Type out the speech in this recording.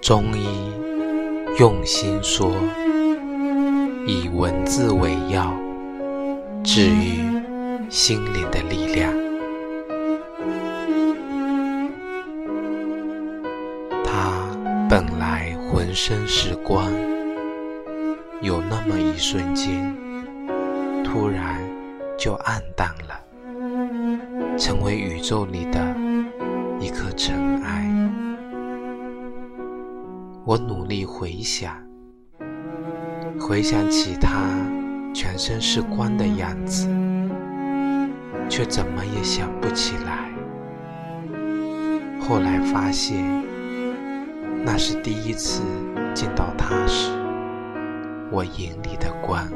中医用心说，以文字为药，治愈心灵的力量。他本来浑身是光，有那么一瞬间，突然就暗淡了，成为宇宙里的我努力回想，回想起他全身是光的样子，却怎么也想不起来。后来发现，那是第一次见到他时，我眼里的光。